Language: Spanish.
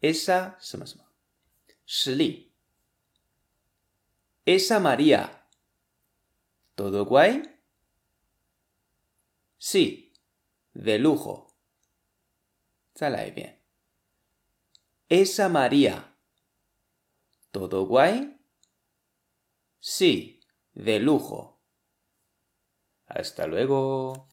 ，esa 什么什么。实例：Esa María todo guay? Sí, de lujo. 再来一遍。Esa María todo guay? Sí, de lujo. Hasta luego.